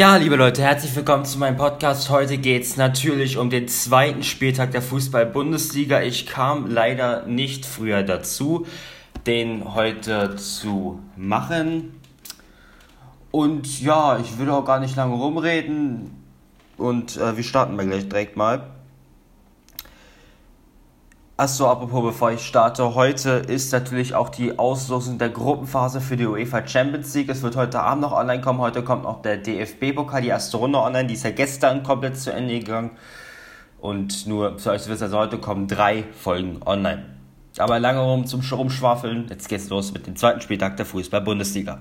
Ja, liebe Leute, herzlich willkommen zu meinem Podcast. Heute geht es natürlich um den zweiten Spieltag der Fußball-Bundesliga. Ich kam leider nicht früher dazu, den heute zu machen. Und ja, ich will auch gar nicht lange rumreden. Und äh, wir starten mal gleich direkt mal. Achso, apropos, bevor ich starte, heute ist natürlich auch die Auslosung der Gruppenphase für die UEFA Champions League. Es wird heute Abend noch online kommen. Heute kommt noch der DFB-Pokal, die erste Runde online. Die ist ja gestern komplett zu Ende gegangen. Und nur für euch zu wissen, also heute kommen drei Folgen online. Aber lange rum zum Rumschwafeln. Jetzt geht's los mit dem zweiten Spieltag der Fußball-Bundesliga.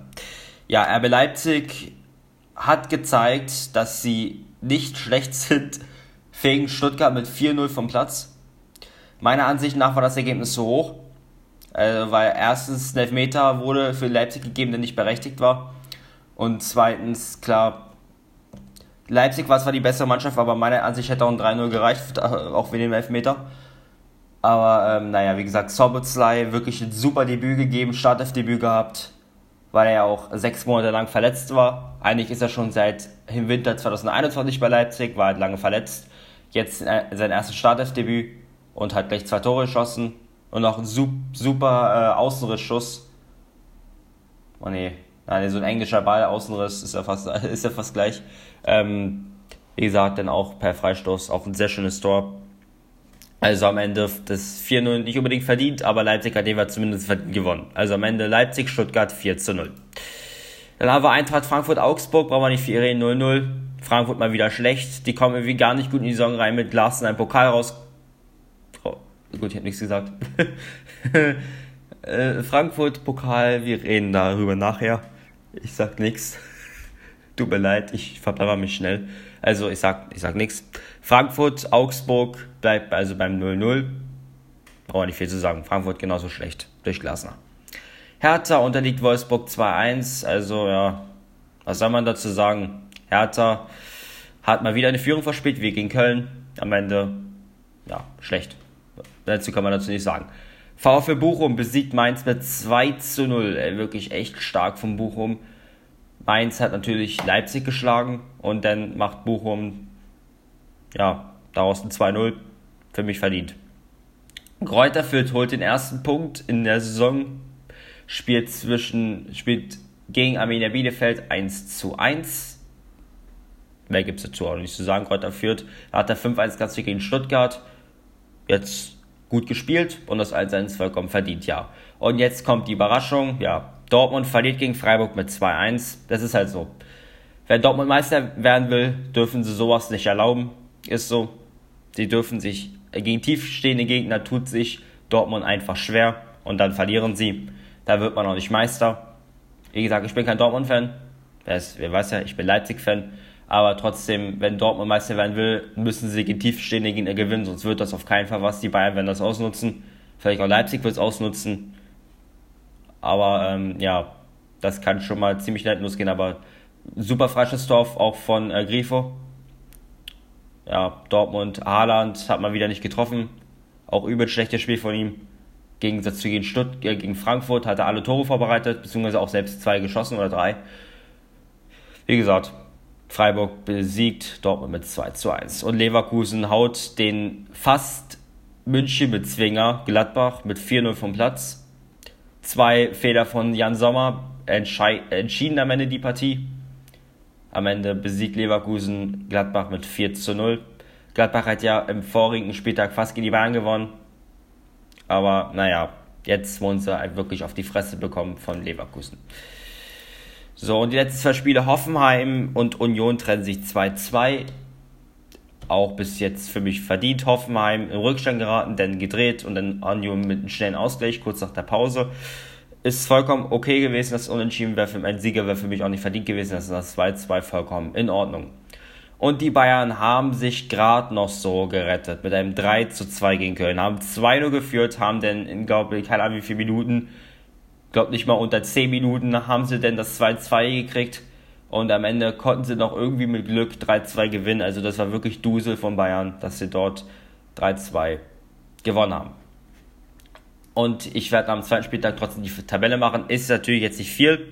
Ja, RB Leipzig hat gezeigt, dass sie nicht schlecht sind, fegen Stuttgart mit 4-0 vom Platz Meiner Ansicht nach war das Ergebnis zu hoch, äh, weil erstens ein Elfmeter wurde für Leipzig gegeben, der nicht berechtigt war. Und zweitens, klar, Leipzig war zwar die bessere Mannschaft, aber meiner Ansicht hätte auch ein 3-0 gereicht, auch wegen dem Elfmeter. Aber ähm, naja, wie gesagt, Sobotzlai wirklich ein super Debüt gegeben, Startelf-Debüt gehabt, weil er ja auch sechs Monate lang verletzt war. Eigentlich ist er schon seit im Winter 2021 bei Leipzig, war halt lange verletzt. Jetzt äh, sein erstes Startelf-Debüt und hat gleich zwei Tore geschossen und noch einen super äh, Außenrissschuss. Oh nee, nein, so ein englischer Ball, Außenriss ist ja fast, ist ja fast gleich. Ähm, wie gesagt, dann auch per Freistoß auch ein sehr schönes Tor. Also am Ende das 4-0 nicht unbedingt verdient, aber Leipzig hat jeweils zumindest gewonnen. Also am Ende Leipzig, Stuttgart 4 0. Dann haben wir Eintracht Frankfurt-Augsburg, brauchen wir nicht viel reden, 0-0. Frankfurt mal wieder schlecht. Die kommen irgendwie gar nicht gut in die Saison rein mit Larsen ein Pokal raus Gut, ich habe nichts gesagt. äh, Frankfurt Pokal, wir reden darüber nachher. Ich sag nichts. Tut mir leid, ich verplapper mich schnell. Also ich sag, ich sag nichts. Frankfurt, Augsburg bleibt also beim 0-0. Brauchen nicht viel zu sagen. Frankfurt genauso schlecht. Durch Glasner. Hertha unterliegt Wolfsburg 2-1. Also ja, was soll man dazu sagen? Hertha hat mal wieder eine Führung verspielt, wie gegen Köln. Am Ende, ja, schlecht. Dazu kann man dazu nicht sagen. VfL Bochum besiegt Mainz mit 2 zu 0. Ey, wirklich echt stark von Bochum. Mainz hat natürlich Leipzig geschlagen und dann macht Bochum ja, daraus ein 2-0. Für mich verdient. Kräuter Fürth holt den ersten Punkt in der Saison. Spielt zwischen, spielt gegen Arminia Bielefeld 1 zu 1. Mehr gibt es dazu auch nicht zu sagen. Kräuter Fürth hat er 5-1 gegen Stuttgart. Jetzt gut gespielt und das 1-1 vollkommen verdient, ja. Und jetzt kommt die Überraschung, ja. Dortmund verliert gegen Freiburg mit 2-1. Das ist halt so. Wenn Dortmund Meister werden will, dürfen sie sowas nicht erlauben. Ist so. Sie dürfen sich gegen tiefstehende Gegner tut sich Dortmund einfach schwer und dann verlieren sie. Da wird man auch nicht Meister. Wie gesagt, ich bin kein Dortmund-Fan. Wer, wer weiß ja, ich bin Leipzig-Fan. Aber trotzdem, wenn Dortmund Meister werden will, müssen sie gegen tiefstehende Gegner gewinnen, sonst wird das auf keinen Fall was. Die Bayern werden das ausnutzen. Vielleicht auch Leipzig wird es ausnutzen. Aber ähm, ja, das kann schon mal ziemlich nett losgehen. Aber super Freischusstor auch von äh, Grifo. Ja, Dortmund, Haaland hat man wieder nicht getroffen. Auch übel schlechtes Spiel von ihm. Gegensatz zu gegen, Stutt äh, gegen Frankfurt hat er alle Tore vorbereitet, beziehungsweise auch selbst zwei geschossen oder drei. Wie gesagt, Freiburg besiegt Dortmund mit 2 zu 1. Und Leverkusen haut den fast München-Bezwinger Gladbach mit 4-0 vom Platz. Zwei Fehler von Jan Sommer entschieden am Ende die Partie. Am Ende besiegt Leverkusen Gladbach mit 4 zu 0. Gladbach hat ja im vorigen Spieltag fast gegen die Bayern gewonnen. Aber naja, jetzt wurden sie halt wirklich auf die Fresse bekommen von Leverkusen. So, und die letzten zwei Spiele Hoffenheim und Union trennen sich 2-2. Auch bis jetzt für mich verdient. Hoffenheim in Rückstand geraten, dann gedreht und dann Union mit einem schnellen Ausgleich kurz nach der Pause. Ist vollkommen okay gewesen, das Unentschieden wäre für ein Sieger wäre für mich auch nicht verdient gewesen. Das ist das 2-2 vollkommen in Ordnung. Und die Bayern haben sich gerade noch so gerettet mit einem 3 2 gegen Köln. Haben 2-0 geführt, haben dann in, glaube ich, keine Ahnung wie viele Minuten glaube nicht mal unter 10 Minuten haben sie denn das 2-2 gekriegt und am Ende konnten sie noch irgendwie mit Glück 3-2 gewinnen. Also das war wirklich Dusel von Bayern, dass sie dort 3-2 gewonnen haben. Und ich werde am zweiten Spieltag trotzdem die Tabelle machen. Ist natürlich jetzt nicht viel.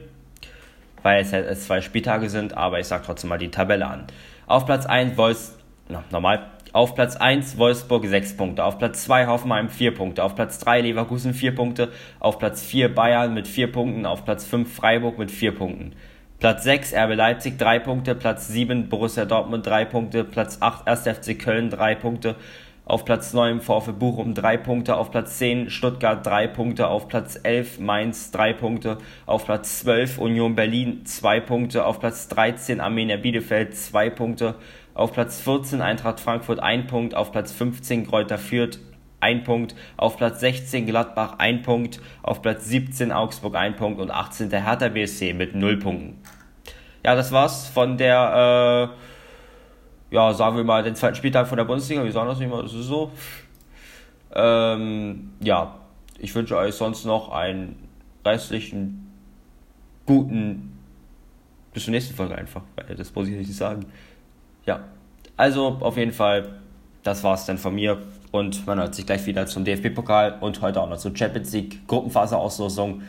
weil es halt zwei Spieltage sind, aber ich sage trotzdem mal die Tabelle an. Auf Platz 1 Wolfs, na, normal, auf Platz 1 Wolfsburg 6 Punkte, auf Platz 2 Hoffenheim 4 Punkte, auf Platz 3 Leverkusen 4 Punkte, auf Platz 4 Bayern mit 4 Punkten, auf Platz 5 Freiburg mit 4 Punkten. Platz 6 RB Leipzig 3 Punkte, Platz 7 Borussia Dortmund 3 Punkte, Platz 8 1. FC Köln 3 Punkte, auf Platz 9 VfB Bochum 3 Punkte, auf Platz 10 Stuttgart 3 Punkte, auf Platz 11 Mainz 3 Punkte, auf Platz 12 Union Berlin 2 Punkte, auf Platz 13 Armenia Bielefeld 2 Punkte, auf Platz 14 Eintracht Frankfurt 1 Punkt, auf Platz 15 Kräuter Fürth 1 Punkt, auf Platz 16 Gladbach 1 Punkt, auf Platz 17 Augsburg 1 Punkt und 18 der Hertha BSC mit 0 Punkten. Ja, das war's von der äh, ja, sagen wir mal, den zweiten Spieltag von der Bundesliga. Wir sagen das nicht mal, das ist so. Ähm, ja, ich wünsche euch sonst noch einen restlichen, guten, bis zur nächsten Folge einfach, weil das muss ich nicht sagen. Ja, also auf jeden Fall, das war's dann von mir und man hört sich gleich wieder zum DFB-Pokal und heute auch noch zur Champions League Gruppenphase-Auslosung.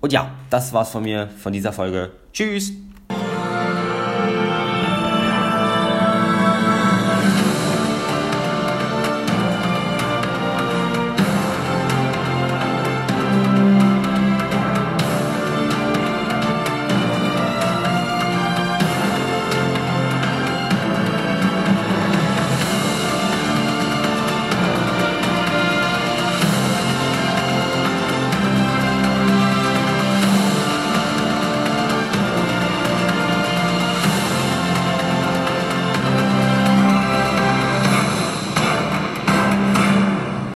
Und ja, das war's von mir, von dieser Folge. Tschüss!